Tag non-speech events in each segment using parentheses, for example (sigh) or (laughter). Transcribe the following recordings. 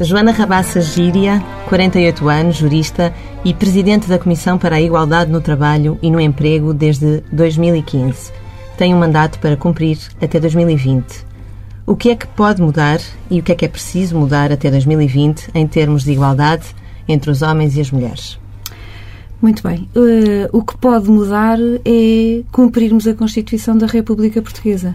Joana Rabassa Gíria, 48 anos, jurista e presidente da Comissão para a Igualdade no Trabalho e no Emprego desde 2015. Tem um mandato para cumprir até 2020. O que é que pode mudar e o que é que é preciso mudar até 2020 em termos de igualdade entre os homens e as mulheres? Muito bem. Uh, o que pode mudar é cumprirmos a Constituição da República Portuguesa.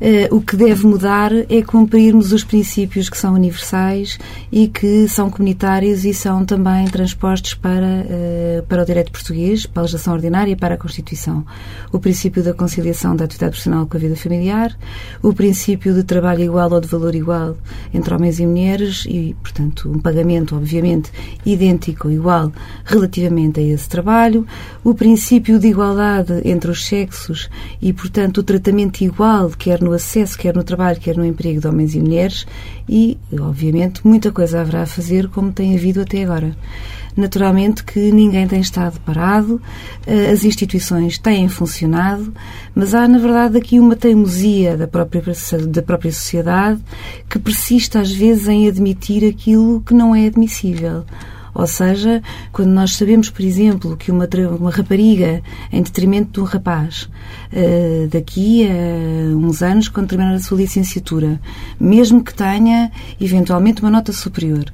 Uh, o que deve mudar é cumprirmos os princípios que são universais e que são comunitários e são também transpostos para, uh, para o direito português, para a legislação ordinária e para a Constituição. O princípio da conciliação da atividade profissional com a vida familiar, o princípio de trabalho igual ou de valor igual entre homens e mulheres e, portanto, um pagamento, obviamente, idêntico, igual, relativamente a esse trabalho, o princípio de igualdade entre os sexos e, portanto, o tratamento igual, quer no no acesso, quer no trabalho, quer no emprego de homens e mulheres e, obviamente, muita coisa haverá a fazer como tem havido até agora. Naturalmente que ninguém tem estado parado, eh, as instituições têm funcionado, mas há, na verdade, aqui uma teimosia da própria, da própria sociedade que persiste, às vezes, em admitir aquilo que não é admissível. Ou seja, quando nós sabemos, por exemplo, que uma, uma rapariga, em detrimento de um rapaz, uh, daqui a uns anos, quando terminar a sua licenciatura, mesmo que tenha eventualmente uma nota superior,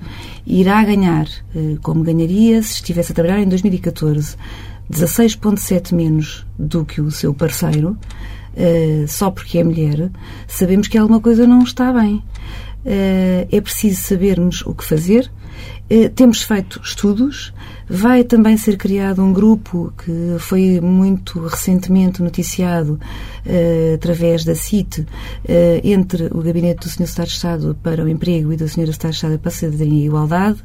irá ganhar, uh, como ganharia se estivesse a trabalhar em 2014, 16,7 menos do que o seu parceiro, uh, só porque é mulher, sabemos que alguma coisa não está bem. é preciso sabermos o que fazer, temos feito estudos, vai também ser criado um grupo que foi muito recentemente noticiado uh, através da CIT uh, entre o gabinete do Sr. Estado de Estado para o Emprego e do Sr. Estado de Estado para a Cidadania e Igualdade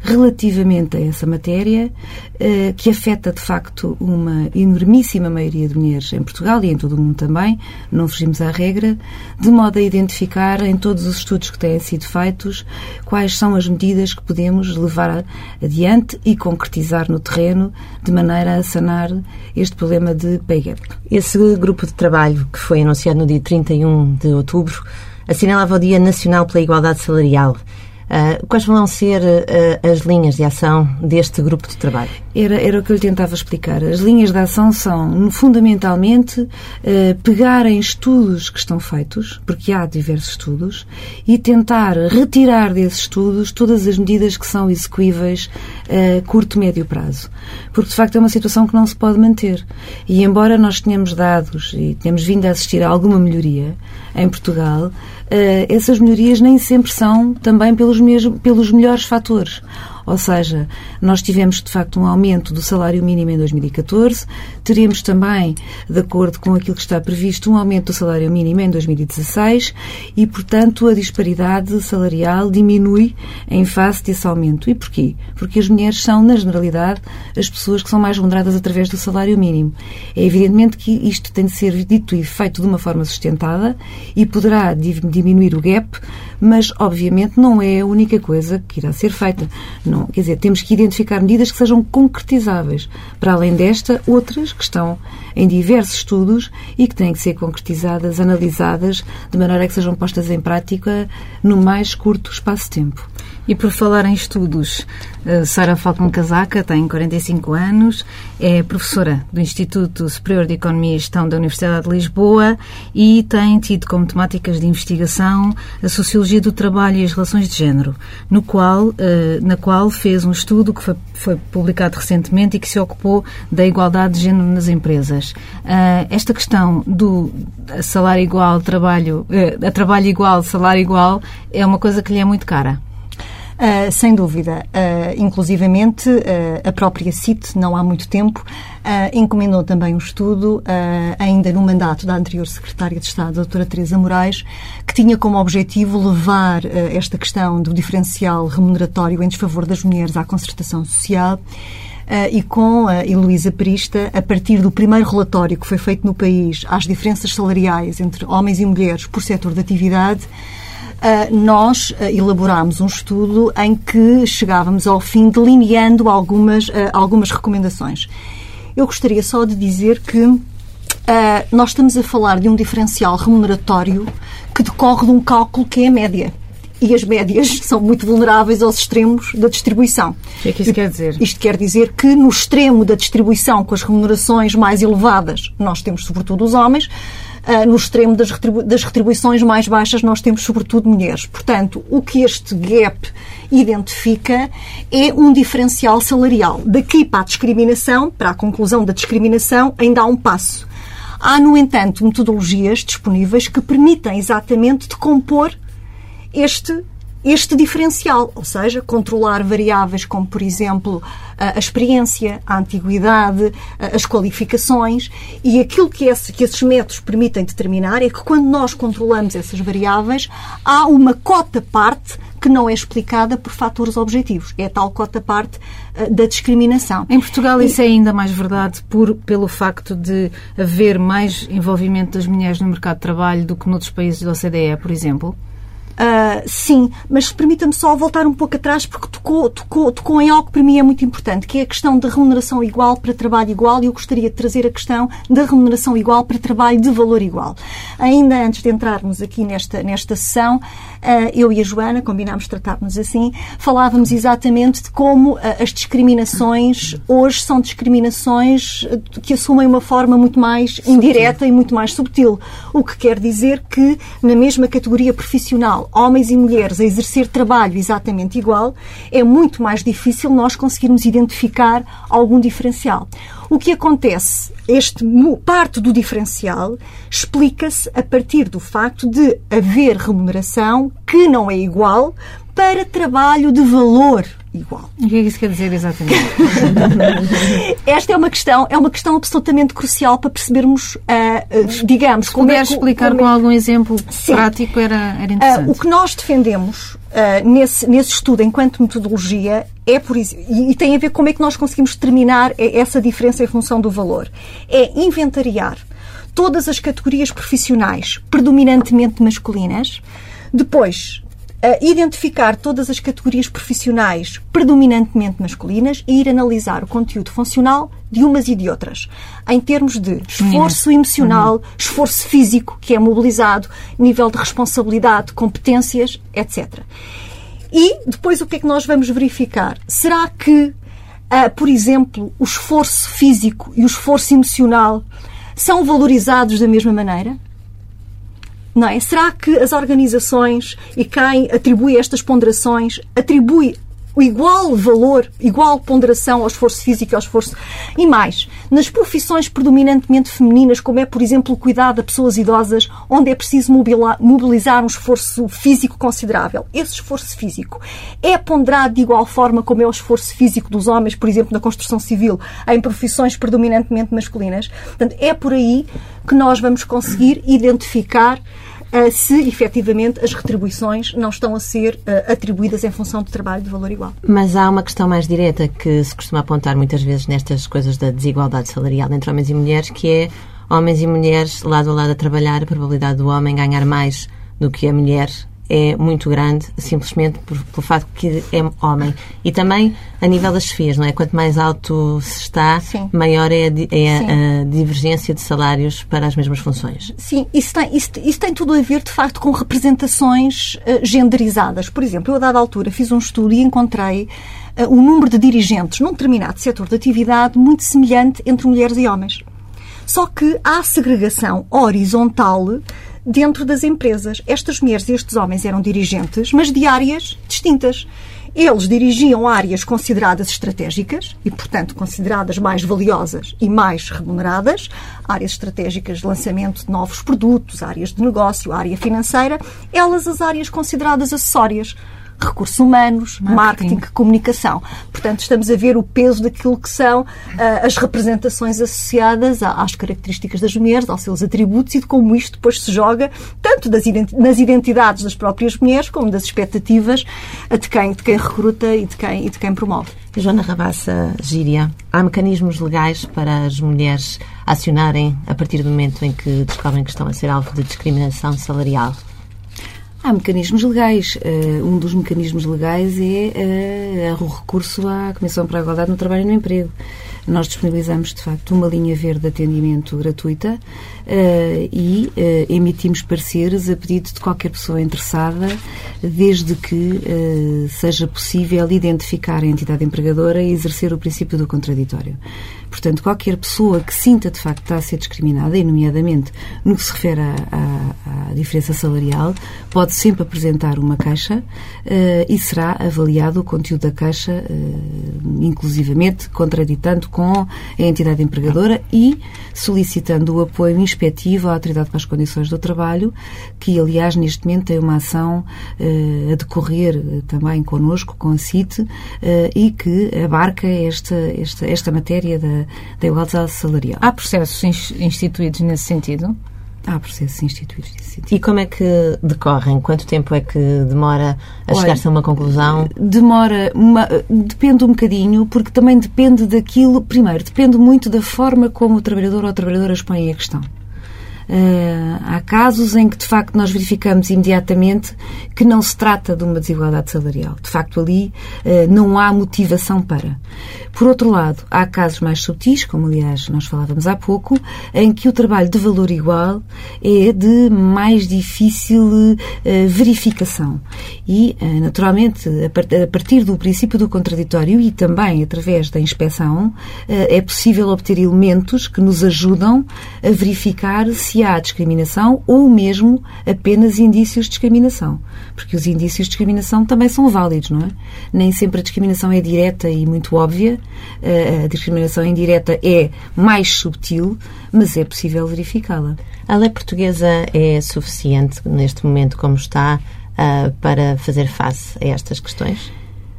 relativamente a essa matéria uh, que afeta de facto uma enormíssima maioria de mulheres em Portugal e em todo o mundo também, não fugimos à regra, de modo a identificar em todos os estudos que têm sido feitos quais são as medidas que podemos levar adiante e concretizar no terreno de maneira a sanar este problema de pay gap. Esse grupo de trabalho que foi anunciado no dia 31 de outubro assinalava o Dia Nacional pela Igualdade Salarial. Uh, quais vão ser uh, as linhas de ação deste grupo de trabalho? Era, era o que eu lhe tentava explicar. As linhas de ação são, fundamentalmente, uh, pegar em estudos que estão feitos, porque há diversos estudos, e tentar retirar desses estudos todas as medidas que são execuíveis a curto, médio prazo. Porque, de facto, é uma situação que não se pode manter. E, embora nós tenhamos dados e tenhamos vindo a assistir a alguma melhoria em Portugal, essas melhorias nem sempre são também pelos, mesmos, pelos melhores fatores. Ou seja, nós tivemos de facto um aumento do salário mínimo em 2014, teremos também, de acordo com aquilo que está previsto, um aumento do salário mínimo em 2016 e, portanto, a disparidade salarial diminui em face desse aumento. E porquê? Porque as mulheres são, na generalidade, as pessoas que são mais remuneradas através do salário mínimo. É evidentemente que isto tem de ser dito e feito de uma forma sustentada e poderá diminuir o gap, mas obviamente não é a única coisa que irá ser feita. Não, quer dizer, temos que identificar medidas que sejam concretizáveis. Para além desta, outras que estão em diversos estudos e que têm que ser concretizadas, analisadas, de maneira a que sejam postas em prática no mais curto espaço de tempo. E por falar em estudos, eh, Sara Falcon Casaca tem 45 anos, é professora do Instituto Superior de Economia e Gestão da Universidade de Lisboa e tem tido como temáticas de investigação a sociologia do trabalho e as relações de género, no qual, eh, na qual fez um estudo que foi, foi publicado recentemente e que se ocupou da igualdade de género nas empresas. Eh, esta questão do salário igual, trabalho, a trabalho igual, salário igual, é uma coisa que lhe é muito cara. Uh, sem dúvida. Uh, inclusivamente, uh, a própria CIT, não há muito tempo, encomendou também um estudo, ainda no mandato da anterior Secretária de Estado, a doutora Teresa Moraes, que tinha como objetivo levar esta questão do diferencial remuneratório em desfavor das mulheres à concertação social. Uh, e com a Heloísa Perista, a partir do primeiro relatório que foi feito no país às diferenças salariais entre homens e mulheres por setor de atividade, ah, nós ah, elaborámos um estudo em que chegávamos ao fim delineando algumas, ah, algumas recomendações. Eu gostaria só de dizer que nós estamos a falar de um diferencial remuneratório que decorre de um cálculo que é a média. e as médias (laughs) são muito vulneráveis aos extremos da distribuição. O que é que isso quer dizer? Isto quer dizer que no extremo da distribuição, com as remunerações mais elevadas, nós temos sobretudo os homens, no extremo das, retribu das retribuições mais baixas, nós temos sobretudo mulheres. Portanto, o que este gap identifica é um diferencial salarial. Daqui para a discriminação, para a conclusão da discriminação, ainda há um passo. Há, no entanto, metodologias disponíveis que permitem exatamente decompor este este diferencial, ou seja, controlar variáveis como, por exemplo, a experiência, a antiguidade, as qualificações e aquilo que, esse, que esses métodos permitem determinar é que quando nós controlamos essas variáveis, há uma cota parte que não é explicada por fatores objetivos. É a tal cota parte da discriminação. Em Portugal isso é ainda mais verdade por, pelo facto de haver mais envolvimento das mulheres no mercado de trabalho do que noutros países da OCDE, por exemplo? Uh, sim, mas permita-me só voltar um pouco atrás porque tocou, tocou, tocou em algo que para mim é muito importante, que é a questão da remuneração igual para trabalho igual e eu gostaria de trazer a questão da remuneração igual para trabalho de valor igual. Ainda antes de entrarmos aqui nesta, nesta sessão, uh, eu e a Joana, combinámos tratar-nos assim, falávamos exatamente de como uh, as discriminações hoje são discriminações que assumem uma forma muito mais indireta subtil. e muito mais subtil. O que quer dizer que na mesma categoria profissional homens e mulheres a exercer trabalho exatamente igual, é muito mais difícil nós conseguirmos identificar algum diferencial. O que acontece? Este parte do diferencial explica-se a partir do facto de haver remuneração que não é igual para trabalho de valor igual. O que é que isso quer dizer exatamente? (laughs) Esta é uma questão, é uma questão absolutamente crucial para percebermos, uh, uh, digamos, Se como é, explicar como é... com algum exemplo Sim. prático era, era interessante. Uh, o que nós defendemos nesse, nesse estudo enquanto metodologia é por isso, e tem a ver com como é que nós conseguimos determinar essa diferença em função do valor. É inventariar todas as categorias profissionais predominantemente masculinas, depois identificar todas as categorias profissionais predominantemente masculinas e ir analisar o conteúdo funcional de umas e de outras, em termos de esforço emocional, uhum. esforço físico que é mobilizado, nível de responsabilidade, competências, etc. E depois o que é que nós vamos verificar? Será que, uh, por exemplo, o esforço físico e o esforço emocional são valorizados da mesma maneira? Não é? Será que as organizações e quem atribui estas ponderações atribui o igual valor, igual ponderação ao esforço físico e ao esforço. E mais, nas profissões predominantemente femininas, como é, por exemplo, o cuidado a pessoas idosas, onde é preciso mobilizar um esforço físico considerável. Esse esforço físico é ponderado de igual forma como é o esforço físico dos homens, por exemplo, na construção civil, em profissões predominantemente masculinas. Portanto, é por aí que nós vamos conseguir identificar se efetivamente as retribuições não estão a ser uh, atribuídas em função do trabalho de valor igual. Mas há uma questão mais direta que se costuma apontar muitas vezes nestas coisas da desigualdade salarial entre homens e mulheres, que é homens e mulheres lado a lado a trabalhar, a probabilidade do homem ganhar mais do que a mulher é muito grande, simplesmente por, pelo facto que é homem. E também a nível das chefias, não é? Quanto mais alto se está, Sim. maior é, a, é a, divergência de salários para as mesmas funções. Sim, isso tem, isso, isso tem tudo a ver, de facto, com representações uh, genderizadas. Por exemplo, eu, a dada altura, fiz um estudo e encontrei uh, um número de dirigentes num determinado setor de atividade muito semelhante entre mulheres e homens. Só que há segregação horizontal dentro das empresas. Estas mulheres e estes homens eram dirigentes, mas de áreas distintas. Eles dirigiam áreas consideradas estratégicas e, portanto, consideradas mais valiosas e mais remuneradas, áreas estratégicas de lançamento de novos produtos, áreas de negócio, área financeira, elas as áreas consideradas acessórias, recursos humanos, marketing. marketing, comunicação. Portanto, estamos a ver o peso daquilo que são uh, as representações associadas às características das mulheres, aos seus atributos e de como isto depois se joga tanto identi nas identidades das próprias mulheres como das expectativas de quem, de quem recruta e de quem, e de quem promove. Joana Rabassa Gíria, há mecanismos legais para as mulheres acionarem a partir do momento em que descobrem que estão a ser alvo de discriminação salarial? Há mecanismos legais. Uh, um dos mecanismos legais é uh, o recurso à Comissão para a Igualdade no Trabalho e no Emprego. Nós disponibilizamos, de facto, uma linha verde de atendimento gratuita uh, e uh, emitimos pareceres a pedido de qualquer pessoa interessada, desde que uh, seja possível identificar a entidade empregadora e exercer o princípio do contraditório. Portanto, qualquer pessoa que sinta de facto está a ser discriminada, e nomeadamente no que se refere à, à, à diferença salarial, pode sempre apresentar uma uh, e será avaliado o conteúdo da uh, inclusivamente contraditando com a entidade empregadora e solicitando o apoio inspectivo à Autoridade para as Condições do Trabalho, que aliás neste momento tem uma ação uh, a decorrer também connosco, com a CIT, e que abarca esta, esta, esta matéria da da, igualdade salarial. Há processos instituídos nesse sentido? Há processos instituídos nesse sentido. E como é que decorrem? Quanto tempo é que demora a chegar-se a uma conclusão? Demora, uma, depende um bocadinho, porque também depende daquilo, primeiro, depende muito da forma como o trabalhador ou a trabalhadora expõe a questão. Uh, há casos em que, de facto, nós verificamos imediatamente que não se trata de uma desigualdade salarial. De facto, ali uh, não há motivação para. Por outro lado, há casos mais sutis, como aliás nós falávamos há pouco, em que o trabalho de valor igual é de mais difícil uh, verificação. E, naturalmente, a partir do princípio do contraditório e também através da inspeção, é possível obter elementos que nos ajudam a verificar se se há discriminação ou mesmo apenas indícios de discriminação. Porque os indícios de discriminação também são válidos, não é? Nem sempre a discriminação é direta e muito óbvia. A discriminação indireta é mais subtil, mas é possível verificá-la. A lei portuguesa é suficiente neste momento como está uh, para fazer face a estas questões?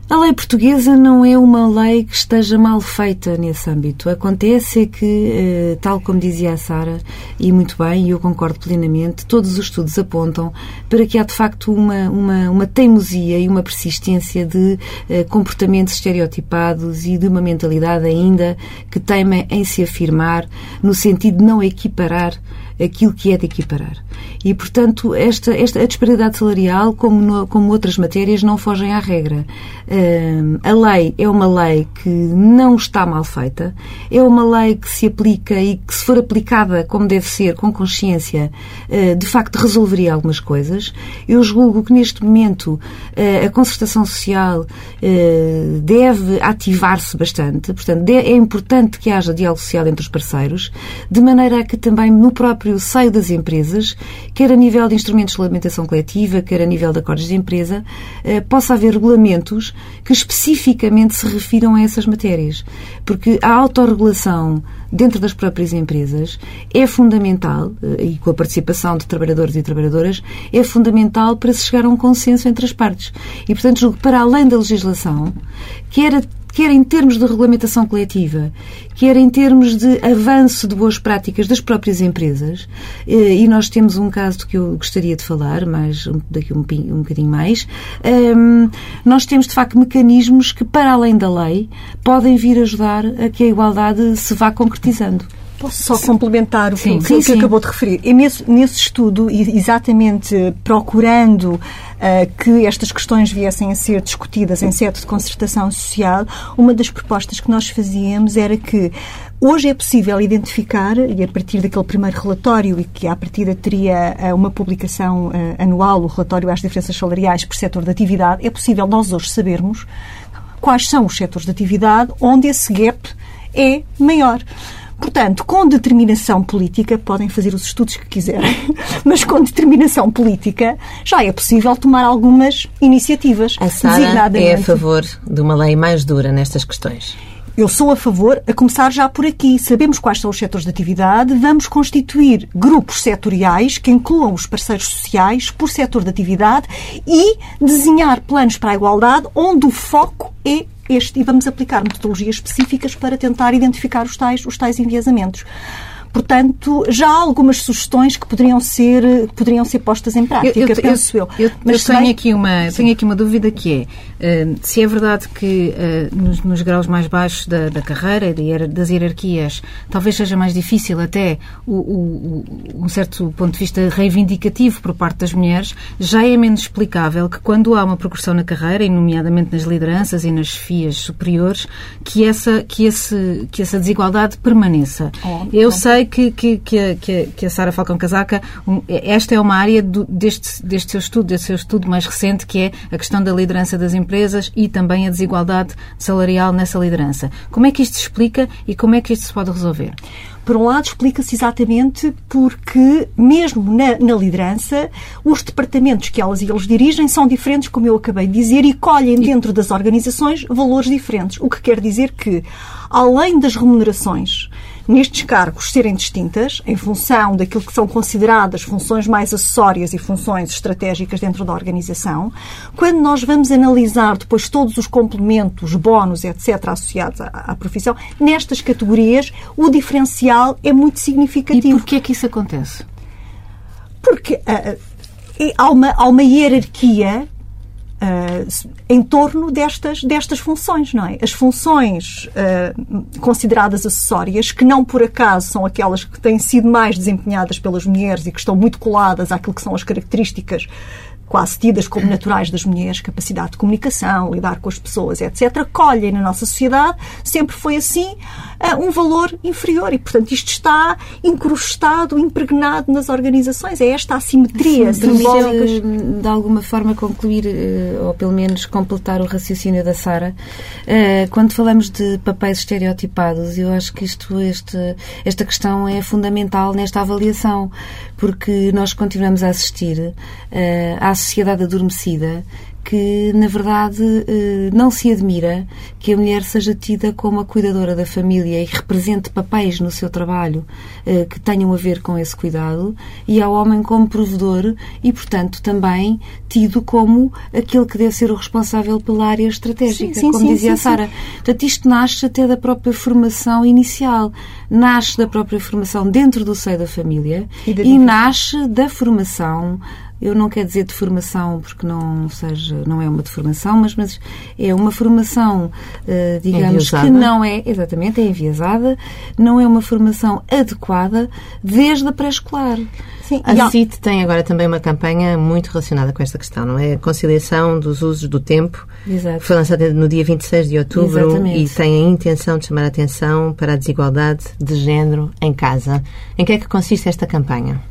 A lei portuguesa não é uma lei que esteja mal feita nesse âmbito. Acontece é que, eh, tal como dizia a Sara, e muito bem, e eu concordo plenamente, todos os estudos apontam para que há de facto uma, uma, uma teimosia e uma persistência de eh, comportamentos estereotipados e de uma mentalidade ainda que teima em se afirmar no sentido de não equiparar aquilo que é de equiparar. E, portanto, esta, esta, a disparidade salarial, como, no, como outras matérias, não fogem à regra. A lei é uma lei que não está mal feita, é uma lei que se aplica e que, se for aplicada como deve ser, com consciência, uh, de facto resolveria algumas coisas. Eu julgo que, neste momento, uh, a concertação social deve ativar-se bastante, portanto, é importante que haja diálogo social entre os parceiros, de maneira a que também no próprio seio das empresas, quer a nível de instrumentos de regulamentação coletiva, quer a nível de acordos de empresa, eh, possa haver regulamentos que especificamente se refiram a essas matérias. Porque a autorregulação dentro das próprias empresas é fundamental, eh, e com a participação de trabalhadores e trabalhadoras, é fundamental para se chegar a um consenso entre as partes. E, portanto, julgo que para além da legislação, quer quer em termos de regulamentação coletiva, quer em termos de avanço de boas práticas das próprias empresas, eh, e nós temos um caso que eu gostaria de falar, mas daqui um, um bocadinho mais, ehm, nós temos de facto mecanismos que, para além da lei, podem vir ajudar a que a igualdade se vá concretizando. Posso só complementar o sim, que, sim, que sim. acabou de referir? E nesse, nesse estudo, exatamente procurando uh, que estas questões viessem a ser discutidas em sede de concertação social, uma das propostas que nós fazíamos era que Hoje é possível identificar, e a partir daquele primeiro relatório, e que à partida teria uh, uma publicação anual, o relatório às diferenças salariais por setor de atividade, é possível nós hoje sabermos quais são os setores de atividade onde esse gap é maior. Portanto, com determinação política, podem fazer os estudos que quiserem, (laughs) mas com determinação política já é possível tomar algumas iniciativas. A Sara é a favor de uma lei mais dura nestas questões. Eu sou a favor, a começar já por aqui. Sabemos quais são os setores de atividade, vamos constituir grupos setoriais que incluam os parceiros sociais por setor de atividade e desenhar planos para a igualdade onde o foco é este e vamos aplicar metodologias específicas para tentar identificar os tais, os tais enviesamentos. portanto, já há algumas sugestões que poderiam ser, poderiam ser postas em prática, eu, eu, penso eu. eu. Mas tenho, também... aqui uma, tenho aqui uma dúvida que é, se é verdade que uh, nos, nos, graus mais baixos da, da carreira e das hierarquias talvez seja mais difícil até o, o, um certo ponto de vista reivindicativo por parte das mulheres, já é menos explicável que quando há uma progressão na carreira, e nomeadamente nas lideranças e nas chefias superiores, que essa, que esse, que essa desigualdade permaneça. Oh, Eu sei que, que, que a, que a Sara Falcão Casaca, um, esta é uma área do, deste, deste seu estudo, deste seu estudo mais recente, que é a questão da liderança das empresas e também a desigualdade salarial nessa liderança. Como é que isto se explica e como é que isto se pode resolver? Por um lado, explica-se exatamente porque, mesmo na, na, liderança, os departamentos que elas e eles dirigem são diferentes, como eu acabei de dizer, e colhem dentro das organizações valores diferentes. O que quer dizer que, além das remunerações nestes cargos serem distintas, em função daquilo que são consideradas funções mais acessórias e funções estratégicas dentro da organização, quando nós vamos analisar depois todos os complementos, bónus, etc., associados à, à profissão, nestas categorias, o diferencial é muito significativo. E porquê é que isso acontece? Porque uh, há, uma, há uma hierarquia Uh, em torno destas, destas funções, não é? As funções uh, consideradas acessórias, que não por acaso são aquelas que têm sido mais desempenhadas pelas mulheres e que estão muito coladas àquilo que são as características quase tidas como naturais das mulheres, capacidade de comunicação, lidar com as pessoas, etc., colhem na nossa sociedade, sempre foi assim, eh, um valor inferior. E, portanto, isto está incrustado, impregnado nas organizações. É esta assimetria simbólica. De alguma forma, concluir, eh, ou pelo menos completar o raciocínio da Sara, eh, quando falamos de papéis estereotipados, eu acho que isto, este, esta questão é fundamental nesta avaliação, porque nós continuamos a assistir à sociedade adormecida que, na verdade, eh, não se admira que a mulher seja tida como a cuidadora da família e represente papéis no seu trabalho eh, que tenham a ver com esse cuidado, e ao homem como provedor e, portanto, também tido como aquele que deve ser o responsável pela área estratégica, sim, sim, como sim, dizia a Sara. Portanto, isto nasce até da própria formação inicial, nasce da própria formação dentro do seio da família e, e nasce da formação eu não quero dizer de formação porque não seja, não é uma de formação, mas, mas é uma formação, uh, digamos, enviesada. que não é, exatamente, é enviesada, não é uma formação adequada desde a pré-escolar. Sim, a CIT tem agora também uma campanha muito relacionada com esta questão, não é? A conciliação dos usos do tempo. Exato. Foi lançada no dia 26 de outubro Exatamente. e tem a intenção de chamar a atenção para a desigualdade de género em casa. Em que é que consiste esta campanha?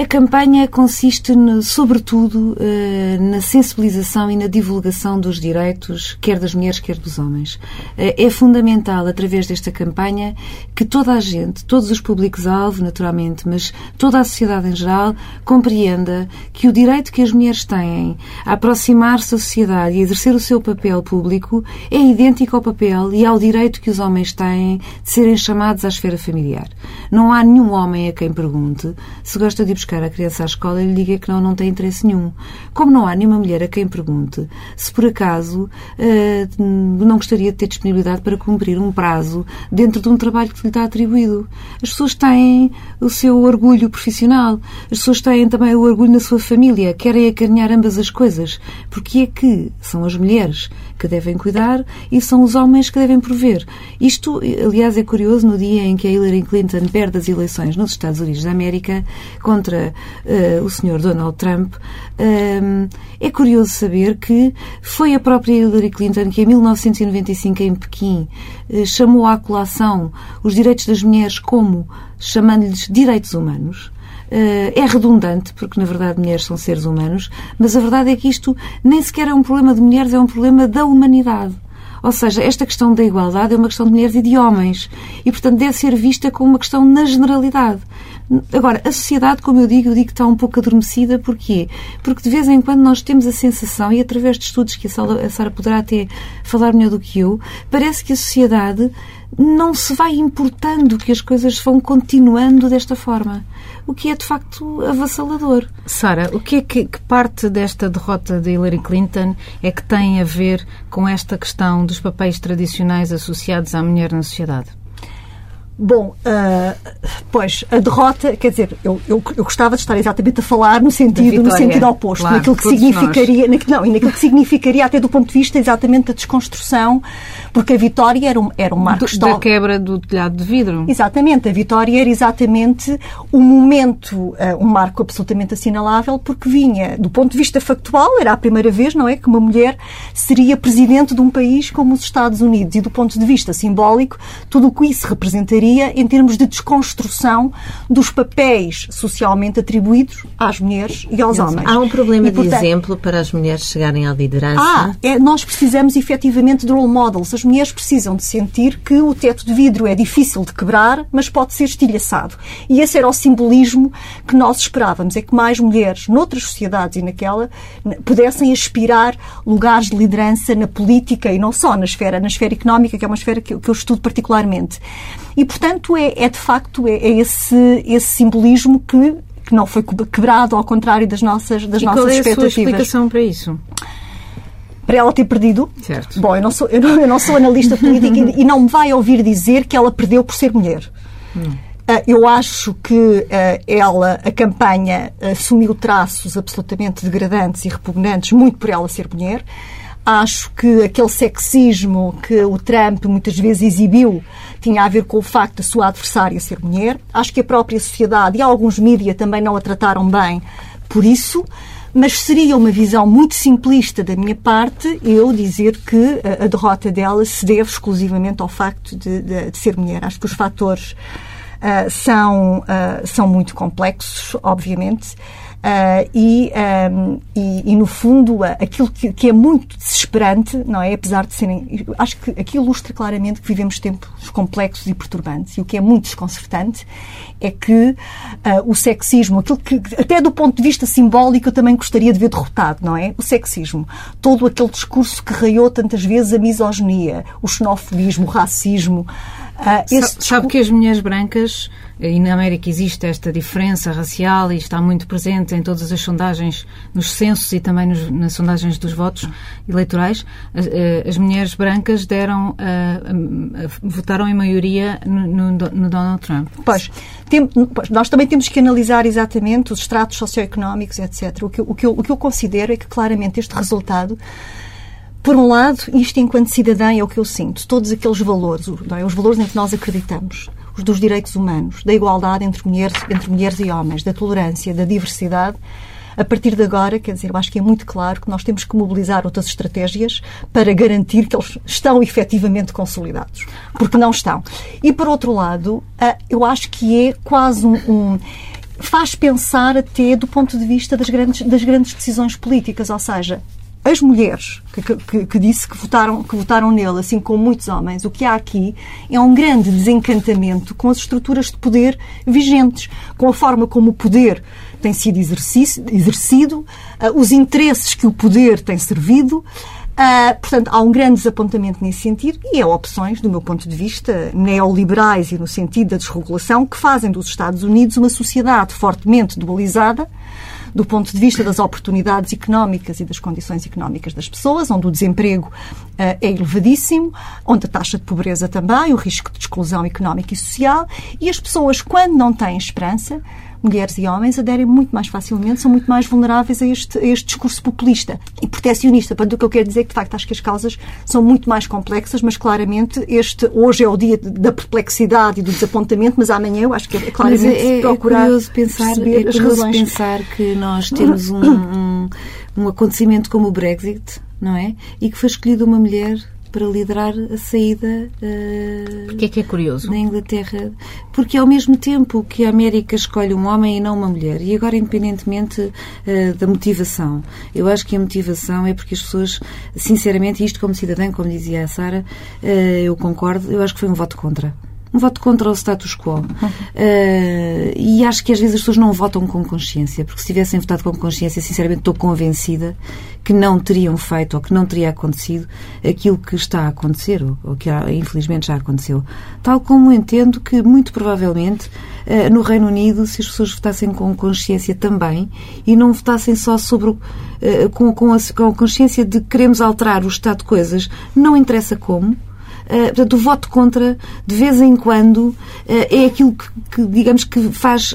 A campanha consiste, no, sobretudo, eh, na sensibilização e na divulgação dos direitos, quer das mulheres, quer dos homens. Eh, é fundamental, através desta campanha, que toda a gente, todos os públicos-alvo, naturalmente, mas toda a sociedade em geral, compreenda que o direito que as mulheres têm a aproximar-se da sociedade e exercer o seu papel público é idêntico ao papel e ao direito que os homens têm de serem chamados à esfera familiar. Não há nenhum homem a quem pergunte se gosta de buscar buscar a criança à escola e lhe diga que não, não tem interesse nenhum. Como não há nenhuma mulher a quem pergunte se por acaso uh, não gostaria de ter disponibilidade para cumprir um prazo dentro de um trabalho que lhe está atribuído. As pessoas têm o seu orgulho profissional, as pessoas têm também o orgulho na sua família, querem acarinhar ambas as coisas, porque é que são as mulheres que devem cuidar e são os homens que devem prover. Isto, aliás, é curioso, no dia em que a Hillary Clinton perde as eleições nos Estados Unidos da América contra uh, o senhor Donald Trump, uh, é curioso saber que foi a própria Hillary Clinton que em 1995 em Pequim uh, chamou à colação os direitos das mulheres como chamando-lhes direitos humanos. Uh, é redundante, porque na verdade mulheres são seres humanos, mas a verdade é que isto nem sequer é um problema de mulheres, é um problema da humanidade. Ou seja, esta questão da igualdade é uma questão de mulheres e de homens. E, portanto, deve ser vista como uma questão na generalidade. Agora, a sociedade, como eu digo, eu digo que está um pouco adormecida. Porquê? Porque de vez em quando nós temos a sensação, e através de estudos que a Sara poderá até falar melhor do que eu, parece que a sociedade não se vai importando que as coisas vão continuando desta forma. O que é de facto avassalador. Sara, o que é que, que, parte desta derrota de Hillary Clinton é que tem a ver com esta questão dos papéis tradicionais associados à mulher na sociedade? Bom, uh, Pois, a derrota, quer dizer, eu, eu, eu, gostava de estar exatamente a falar no sentido, no sentido oposto, claro, naquilo que significaria, na, não, e naquilo que significaria até do ponto de vista exatamente da desconstrução, porque a vitória era um, era um marco do, Da quebra do telhado de vidro. Exatamente, a vitória era exatamente um momento, uh, um marco absolutamente assinalável, porque vinha, do ponto de vista factual, era a primeira vez, não é, que uma mulher seria presidente de um país como os Estados Unidos, e do ponto de vista simbólico, tudo o que isso representaria em termos de desconstrução dos papéis socialmente atribuídos às mulheres e aos homens. Há um problema e, portanto, de exemplo para as mulheres chegarem à liderança? Ah, é, nós precisamos efetivamente de role models. As mulheres precisam de sentir que o teto de vidro é difícil de quebrar, mas pode ser estilhaçado. E esse era o simbolismo que nós esperávamos, é que mais mulheres, noutras sociedades e naquela, pudessem aspirar lugares de liderança na política e não só na esfera, na esfera económica, que é uma esfera que eu, que eu estudo particularmente. E, portanto, é, é de facto é, é esse, esse simbolismo que que não foi quebrado, ao contrário das nossas, das e nossas qual é expectativas. A sua explicação para isso? Para ela ter perdido? Certo. Bom, eu não sou, eu não, eu não sou analista política e, e não me vai ouvir dizer que ela perdeu por ser mulher. Hum. Uh, eu acho que uh, ela, a campanha, assumiu traços absolutamente degradantes e repugnantes, muito por ela ser mulher. Acho que aquele sexismo que o Trump muitas vezes exibiu tinha a ver com o facto da sua adversária ser mulher. Acho que a própria sociedade e alguns mídias também não a trataram bem por isso mas seria uma visão muito simplista da minha parte eu dizer que a, derrota dela se deve exclusivamente ao facto de, de, de ser mulher. Acho que os fatores uh, são, uh, são muito complexos, obviamente. Uh, e, um, e, e, no fundo, uh, aquilo que, que, é muito desesperante, não é? Apesar de serem. Acho que aqui ilustra claramente que vivemos tempos complexos e perturbantes. E o que é muito desconcertante é que uh, o sexismo, aquilo que, até do ponto de vista simbólico, eu também gostaria de ver derrotado, não é? O sexismo. Todo aquele discurso que raiou tantas vezes a misoginia, o xenofobismo, o racismo. Uh, esse... Sabe que as mulheres brancas, e na América existe esta diferença racial e está muito presente em todas as sondagens, nos censos e também nos, nas sondagens dos votos eleitorais, as, eh, as mulheres brancas deram, uh, votaram em maioria no, no, no Donald Trump. Pois, tem, nós também temos que analisar exatamente os estratos socioeconómicos, etc. O que, o, que eu, o que eu considero é que claramente este resultado por um lado, isto enquanto cidadã é o que eu sinto, todos aqueles valores, é? os valores em que nós acreditamos, os dos direitos humanos, da igualdade entre mulheres, entre mulheres e homens, da tolerância, da diversidade, a partir de agora, quer dizer, eu acho que é muito claro que nós temos que mobilizar outras estratégias para garantir que eles estão efetivamente consolidados. Porque não estão. E, por outro lado, eu acho que é quase um, um faz pensar até do ponto de vista das grandes, das grandes decisões políticas, ou seja, as mulheres que, que, que, disse que votaram, que votaram nele, assim como muitos homens, o que há aqui é um grande desencantamento com as estruturas de poder vigentes, com a forma como o poder tem sido exercido, uh, os interesses que o poder tem servido. Uh, portanto, há um grande desapontamento nesse sentido e há opções, do meu ponto de vista, neoliberais e no sentido da desregulação, que fazem dos Estados Unidos uma sociedade fortemente dualizada, do ponto de vista das oportunidades económicas e das condições económicas das pessoas, onde o desemprego uh, é elevadíssimo, onde a taxa de pobreza também, o risco de exclusão económica e social, e as pessoas, quando não têm esperança, mulheres e homens aderem muito mais facilmente, são muito mais vulneráveis a este, a este discurso populista e protecionista. Portanto, o que eu quero dizer é que, de facto, acho que as causas são muito mais complexas, mas claramente este hoje é o dia da perplexidade e do desapontamento, mas amanhã eu acho que é claramente mas é, é procurar é curioso pensar, é curioso pensar que nós temos um, um, um acontecimento como o Brexit, não é? E que foi escolhida uma mulher para liderar a saída uh, que é que é curioso? na Inglaterra. Porque ao mesmo tempo que a América escolhe um homem e não uma mulher, e agora independentemente uh, da motivação, eu acho que a motivação é porque as pessoas, sinceramente, isto como cidadã, como dizia a Sara, uh, eu concordo, eu acho que foi um voto contra um voto contra o status quo. Uh, e acho que às vezes as pessoas não votam com consciência, porque se tivessem votado com consciência, sinceramente estou convencida que não teriam feito ou que não teria acontecido aquilo que está a acontecer, ou, ou que infelizmente já aconteceu. Tal como entendo que, muito provavelmente, uh, no Reino Unido, se as pessoas votassem com consciência também e não votassem só sobre. Uh, com, com, a, com a consciência de que queremos alterar o estado de coisas, não interessa como, portanto, o voto contra, de vez em quando, é aquilo que, que digamos, que faz,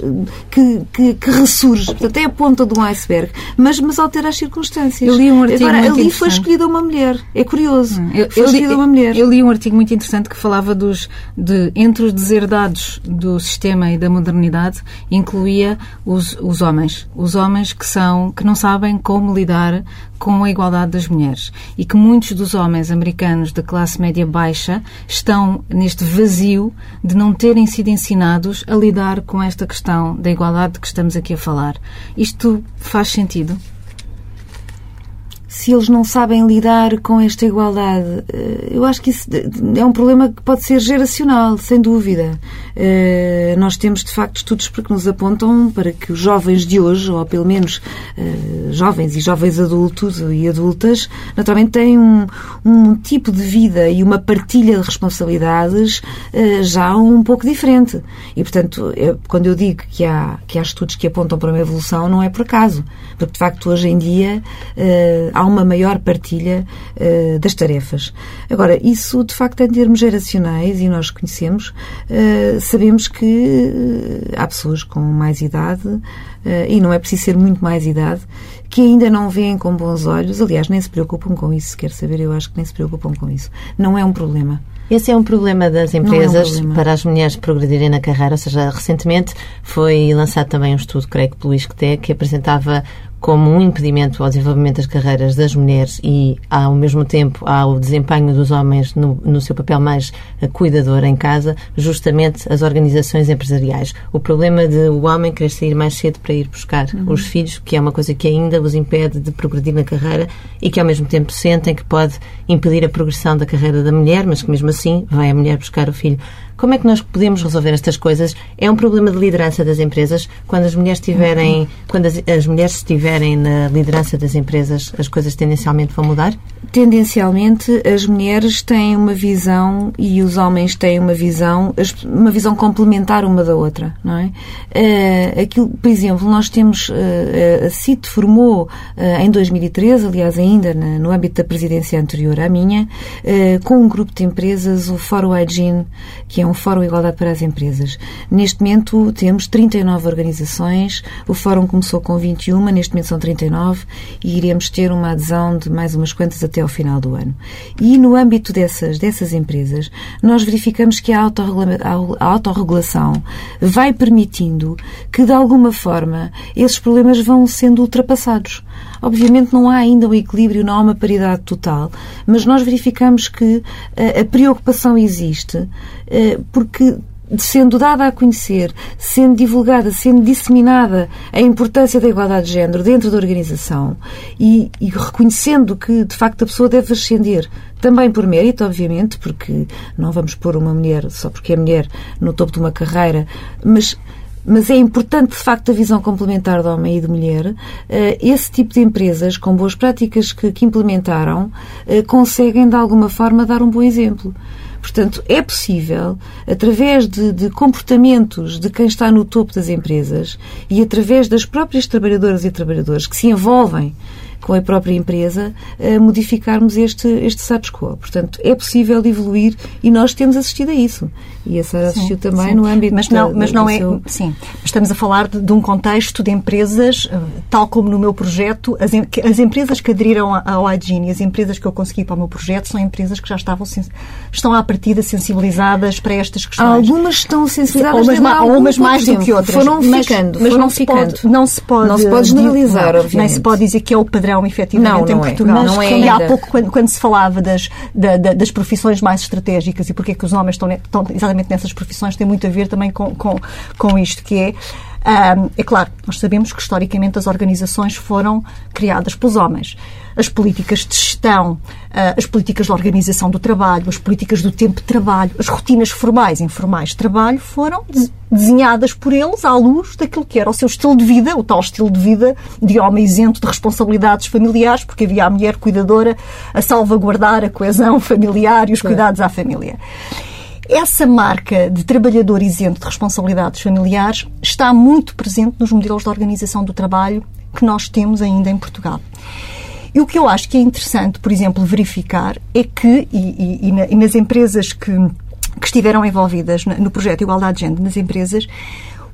que, que, que, ressurge. Portanto, é a ponta do iceberg, mas, mas altera as circunstâncias. Eu li um artigo Agora, ali foi escolhida uma mulher. É curioso. Hum, eu, foi escolhida uma mulher. Eu li um artigo muito interessante que falava dos, de, entre os deserdados do sistema e da modernidade, incluía os, os homens. Os homens que são, que não sabem como lidar com a igualdade das mulheres e que muitos dos homens americanos da classe média baixa estão neste vazio de não terem sido ensinados a lidar com esta questão da igualdade de que estamos aqui a falar. Isto faz sentido? se eles não sabem lidar com esta igualdade. Eh, eu acho que isso é um problema que pode ser geracional, sem dúvida. Eh, nós temos, de facto, estudos que nos apontam para que os jovens de hoje, ou pelo menos eh, jovens e jovens adultos e adultas, naturalmente têm um, um tipo de vida e uma partilha de responsabilidades já um pouco diferente. E, portanto, quando eu digo que há, que há estudos que apontam para uma evolução, não é por acaso. Porque, de facto, hoje em dia há uma maior partilha das tarefas. Agora, isso de facto em termos geracionais, e nós conhecemos, sabemos que uh, há pessoas com mais idade, e não é preciso ser muito mais idade, que ainda não veem com bons olhos, aliás, nem se preocupam com isso, quer saber, eu acho que nem se preocupam com isso. Não é um problema. Esse é um problema das empresas é um problema. para as mulheres progredirem na carreira. Ou seja, recentemente foi lançado também um estudo, creio que pelo ISCTE, que apresentava como um impedimento ao desenvolvimento das carreiras das mulheres e, ao mesmo tempo, ao desempenho dos homens no, no seu papel mais cuidador em casa, justamente as organizações empresariais. O problema de o homem querer sair mais cedo para ir buscar uhum. os filhos, que é uma coisa que ainda os impede de progredir na carreira e que, ao mesmo tempo, sentem que pode impedir a progressão da carreira da mulher, mas que, mesmo assim, vai a mulher buscar o filho. Como é que nós podemos resolver estas coisas? É um problema de liderança das empresas. Quando as mulheres tiverem, quando as, as mulheres estiverem na liderança das empresas, as coisas tendencialmente vão mudar? Tendencialmente, as mulheres têm uma visão e os homens têm uma visão, uma visão complementar uma da outra, não é? Uh, aquilo, por exemplo, nós temos uh, a CIT formou uh, em 2013, aliás, ainda no âmbito da presidência anterior à minha, com um grupo de empresas, o Fórum Hygiene, que é um Fórum de Igualdade para as Empresas. Neste momento temos 39 organizações, o Fórum começou com 21, neste momento são 39 e iremos ter uma adesão de mais umas quantas até ao final do ano. E no âmbito dessas, dessas empresas, nós verificamos que a autorregulação vai permitindo que, de alguma forma, esses problemas vão sendo ultrapassados. Obviamente não há ainda um equilíbrio, não há uma paridade total, mas nós verificamos que a, a preocupação existe eh, porque sendo dada a conhecer, sendo divulgada, sendo disseminada a importância da igualdade de género dentro da organização e, e, reconhecendo que, de facto, a pessoa deve ascender também por mérito, obviamente, porque não vamos pôr uma mulher só porque é mulher no topo de uma carreira, mas mas é importante, de facto, a visão complementar de homem e de mulher. Eh, esse tipo de empresas, com boas práticas que, que implementaram, eh, conseguem, de alguma forma, dar um bom exemplo. Portanto, é possível, através de, de, comportamentos de quem está no topo das empresas e através das próprias trabalhadoras e trabalhadores que se envolvem com a própria empresa, modificarmos este, este status quo. Portanto, é possível evoluir e nós temos assistido a isso. E a Sara assistiu também sim. no âmbito mas não, mas não é seu... sim estamos a falar de, de, um contexto de empresas eh, tal como no meu projeto as, as empresas que aderiram ao hygiene as empresas que eu consegui para o meu projeto são empresas que já estavam estão à partida sensibilizadas para estas questões algumas estão sensibilizadas umas, ma, umas mais do que outras foram mas, ficando mas foram não, ficando. Se pode, não se pode não se pode generalizar não, nem se pode dizer que é o padrão efetivamente não, em é. Portugal é. não é e há pouco quando, quando se falava das, da, da, das profissões mais estratégicas e porque é que os homens estão, estão exatamente nessas profissões tem muito a ver também com, com, com isto, que é um, é claro, nós sabemos que historicamente as organizações foram criadas pelos homens. As políticas de gestão, uh, as políticas de organização do trabalho, as políticas do tempo de trabalho, as rotinas formais e informais de trabalho foram desenhadas por eles à luz daquilo que era o seu estilo de vida, o tal estilo de vida de homem isento de responsabilidades familiares, porque havia a mulher cuidadora a salvaguardar a coesão familiar e os cuidados à família. Essa marca de trabalhador isento de responsabilidades familiares está muito presente nos modelos de organização do trabalho que nós temos ainda em Portugal. E o que eu acho que é interessante, por exemplo, verificar é que, e, e, e nas empresas que, que estiveram envolvidas no projeto Igualdade de Género nas empresas,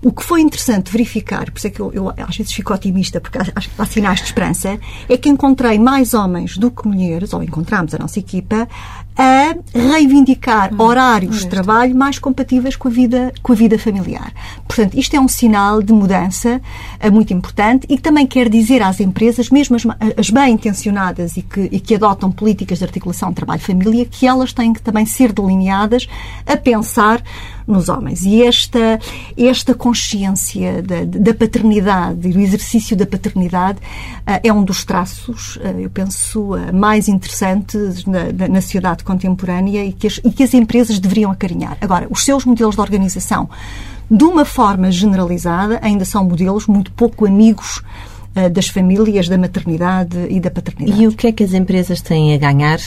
o que foi interessante verificar, por isso é que eu, eu às vezes fico otimista, porque acho que há sinais de esperança, é que encontrei mais homens do que mulheres, ou encontramos a nossa equipa, a reivindicar hum, horários de trabalho mais compatíveis com a vida, com a vida familiar. Portanto, isto é um sinal de mudança uh, muito importante e que também quer dizer às empresas, mesmo as, as bem intencionadas e que, e que adotam políticas de articulação trabalho-família, que elas têm que também ser delineadas a pensar nos homens. E esta, esta consciência da, da paternidade e do exercício da paternidade uh, é um dos traços, uh, eu penso, uh, mais interessantes na, na, sociedade contemporânea e que, as, e que as empresas deveriam acarinhar. Agora, os seus modelos de organização, de uma forma generalizada, ainda são modelos muito pouco amigos das famílias, da maternidade e da paternidade. E o que é que as empresas têm a ganhar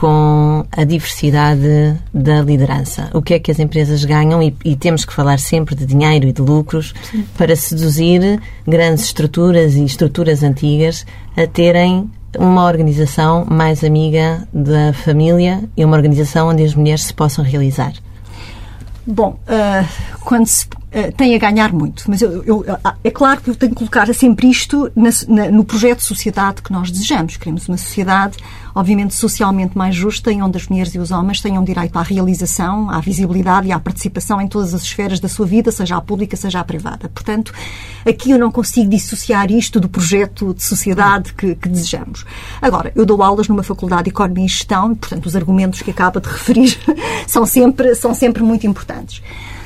com a diversidade da liderança. O que é que as empresas ganham e, e temos que falar sempre de dinheiro e de lucros Sim. para seduzir grandes estruturas e estruturas antigas a terem uma organização mais amiga da família e uma organização onde as mulheres se possam realizar. Bom, uh, quando se uh, tem a ganhar muito, mas eu, eu, ah, é claro que eu tenho que colocar sempre isto na, na, no projeto de sociedade que nós desejamos. Queremos uma sociedade obviamente socialmente mais justa e onde as mulheres e os homens tenham direito à realização, à visibilidade e à participação em todas as esferas da sua vida, seja a pública, seja a privada. Portanto, aqui eu não consigo dissociar isto do projeto de sociedade que, que desejamos. Agora, eu dou aulas numa faculdade de Economia e Gestão portanto, os argumentos que acaba de referir (laughs) são sempre, são sempre muito importantes.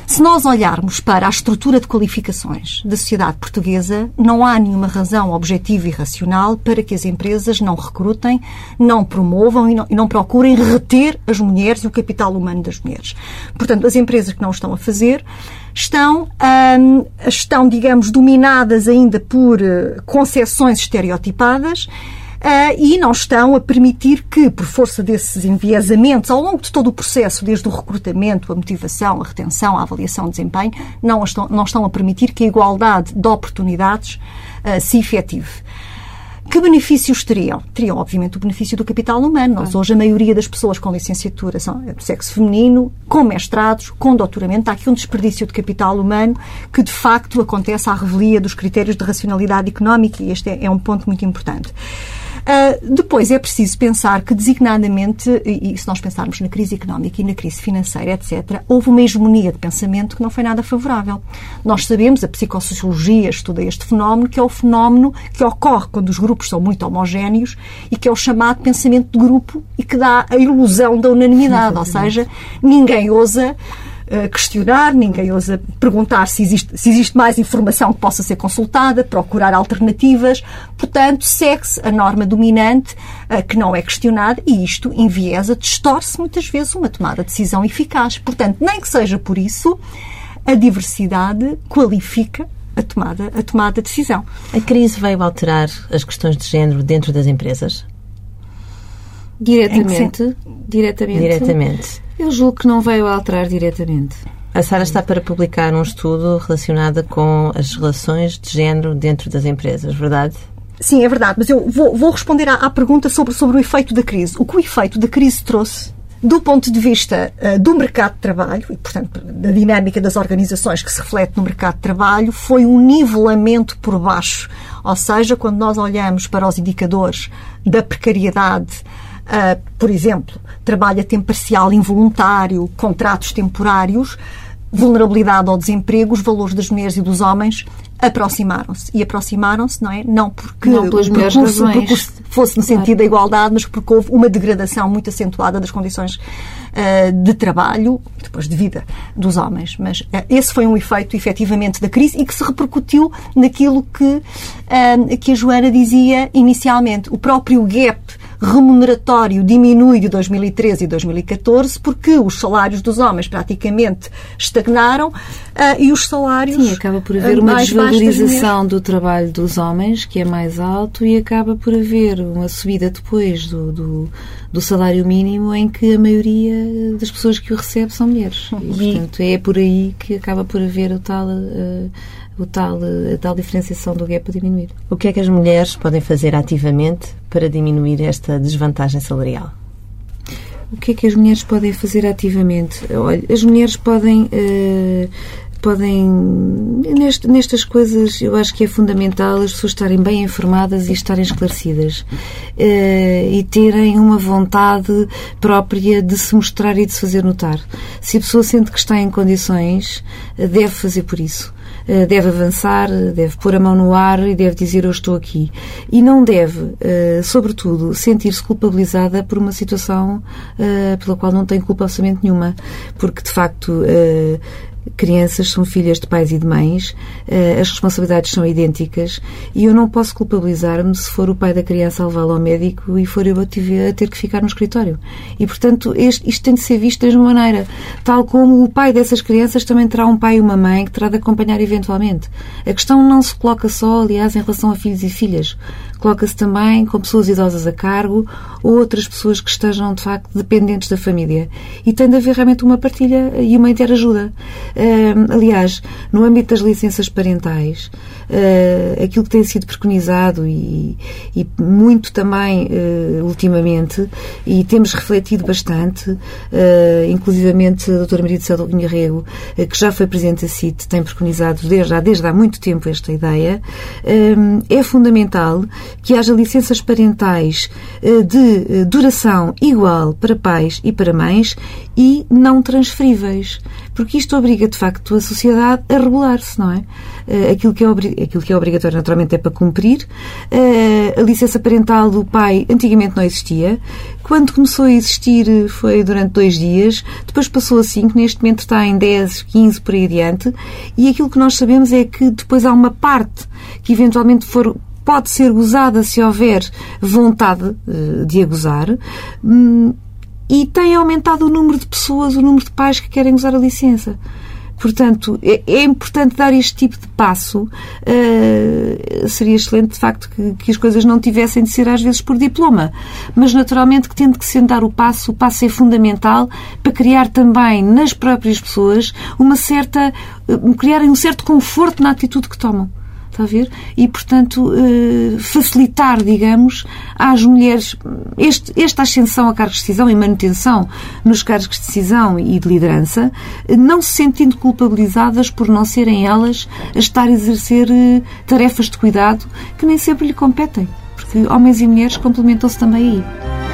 Se nós olharmos para a estrutura de qualificações da sociedade portuguesa, não há nenhuma razão objetiva e racional para que as empresas não recrutem, não promovam e não, e não procurem reter as mulheres e o capital humano das mulheres. Portanto, as empresas que não estão a fazer estão, hum, estão digamos, dominadas ainda por uh, concepções estereotipadas e não estão a permitir que, por força desses enviesamentos, ao longo de todo o processo, desde o recrutamento, a motivação, a retenção, a avaliação de desempenho, não estão, não estão a permitir que a igualdade de oportunidades uh, se efetive. Que benefícios teriam? Teriam, obviamente, o benefício do capital humano. Nós, hoje, a maioria das pessoas com licenciatura são do sexo feminino, com mestrados, com doutoramento. Há aqui um desperdício de capital humano que, de facto, acontece à revelia dos critérios de racionalidade económica e este é, é um ponto muito importante. Uh, depois é preciso pensar que, designadamente, e, e, se nós pensarmos na crise económica e na crise financeira, etc., houve uma hegemonia de pensamento que não foi nada favorável. Nós sabemos, a psicossociologia estuda este fenómeno, que é o fenómeno que ocorre quando os grupos são muito homogéneos e que é o chamado pensamento de grupo e que dá a ilusão da unanimidade, (laughs) ou seja, ninguém ousa questionar, ninguém ousa perguntar se existe, se existe mais informação que possa ser consultada, procurar alternativas. Portanto, segue-se a norma dominante que não é questionada e isto enviesa, distorce muitas vezes uma tomada de decisão eficaz. Portanto, nem que seja por isso, a diversidade qualifica a tomada, a tomada de decisão. A crise veio alterar as questões de género dentro das empresas? Diretamente. Diretamente. Diretamente. Eu julgo que não veio alterar diretamente. A Sara está para publicar um estudo relacionado com as relações de género dentro das empresas, verdade? Sim, é verdade, mas eu vou, vou responder à, à, pergunta sobre, sobre o efeito da crise. O que o efeito da crise trouxe do ponto de vista uh, do mercado de trabalho e, portanto, da dinâmica das organizações que se reflete no mercado de trabalho foi um nivelamento por baixo. Ou seja, quando nós olhamos para os indicadores da precariedade, uh, por exemplo, trabalho a tempo parcial involuntário, contratos temporários, vulnerabilidade ao desemprego, os valores das mulheres e dos homens aproximaram-se. E aproximaram-se, não é? Não porque não o, percurso, o percurso fosse no sentido claro. da igualdade, mas porque houve uma degradação muito acentuada das condições uh, de trabalho, depois de vida dos homens. Mas uh, esse foi um efeito, efetivamente, da crise e que se repercutiu naquilo que, uh, que a Joana dizia inicialmente. O próprio gap remuneratório diminui de 2013 e 2014 porque os salários dos homens praticamente estagnaram uh, e os salários. Sim, acaba por haver uma desvalorização do trabalho dos homens, que é mais alto, e acaba por haver uma subida depois do, do, do salário mínimo em que a maioria das pessoas que o recebe são mulheres. E, portanto, é por aí que acaba por haver o tal. Uh, o tal, a tal diferenciação do gap a diminuir. O que é que as mulheres podem fazer ativamente para diminuir esta desvantagem salarial? O que é que as mulheres podem fazer ativamente? Olha, as mulheres podem uh, podem. Nestas coisas, eu acho que é fundamental as pessoas estarem bem informadas e estarem esclarecidas. Uh, e terem uma vontade própria de se mostrar e de se fazer notar. Se a pessoa sente que está em condições, deve fazer por isso. Uh, deve avançar, deve pôr a mão no ar e deve dizer eu estou aqui. E não deve, sobretudo, sentir-se culpabilizada por uma situação pela qual não tem culpa absolutamente nenhuma. Porque, de facto, crianças são filhas de pais e de mães, eh, as responsabilidades são idênticas e eu não posso culpabilizar-me se for o pai da criança a levá-la ao médico e for eu a ter que ficar no escritório. E, portanto, este, isto tem de ser visto da mesma maneira. Tal como o pai dessas crianças também terá um pai e uma mãe que terá de acompanhar eventualmente. A questão não se coloca só, aliás, em relação a filhos e filhas. Coloca-se também com pessoas idosas a cargo ou outras pessoas que estejam, de facto, dependentes da família. E tem de haver realmente uma partilha e uma interajuda. Aliás, no âmbito das licenças parentais, uh, aquilo que tem sido preconizado e, e muito também uh, ultimamente, e temos refletido bastante, uh, inclusivamente a doutora Maria de Céu Rego, que já foi Presidente da CIT, tem preconizado desde, desde há muito tempo esta ideia, é fundamental que haja licenças parentais de duração igual para pais e para mães e não transferíveis. Porque isto obriga, de facto, a sociedade a regular-se, não é? Eh, aquilo que é, aquilo que é obrigatório, naturalmente, é para cumprir. Eh, a licença parental do pai antigamente não existia. Quando começou a existir foi durante dois dias, depois passou a cinco, neste momento está em 10, 15 por aí adiante. E aquilo que nós sabemos é que depois há uma parte que eventualmente for pode ser gozada se houver vontade eh, de a gozar, hum, e tem aumentado o número de pessoas, o número de pais que querem usar a licença. Portanto, é, é importante dar este tipo de passo. Uh, seria excelente, de facto, que, que, as coisas não tivessem de ser, às vezes, por diploma. Mas, naturalmente, que tendo que se dar o passo, o passo é fundamental para criar também nas próprias pessoas uma certa. Uh, criarem um certo conforto na atitude que tomam. Está a ver? E, portanto, eh, facilitar, digamos, às mulheres este, esta ascensão a cargos de decisão e manutenção nos cargos de decisão e de liderança, não se sentindo culpabilizadas por não serem elas a estar a exercer eh, tarefas de cuidado que nem sempre lhe competem. Porque homens e mulheres complementam-se também aí.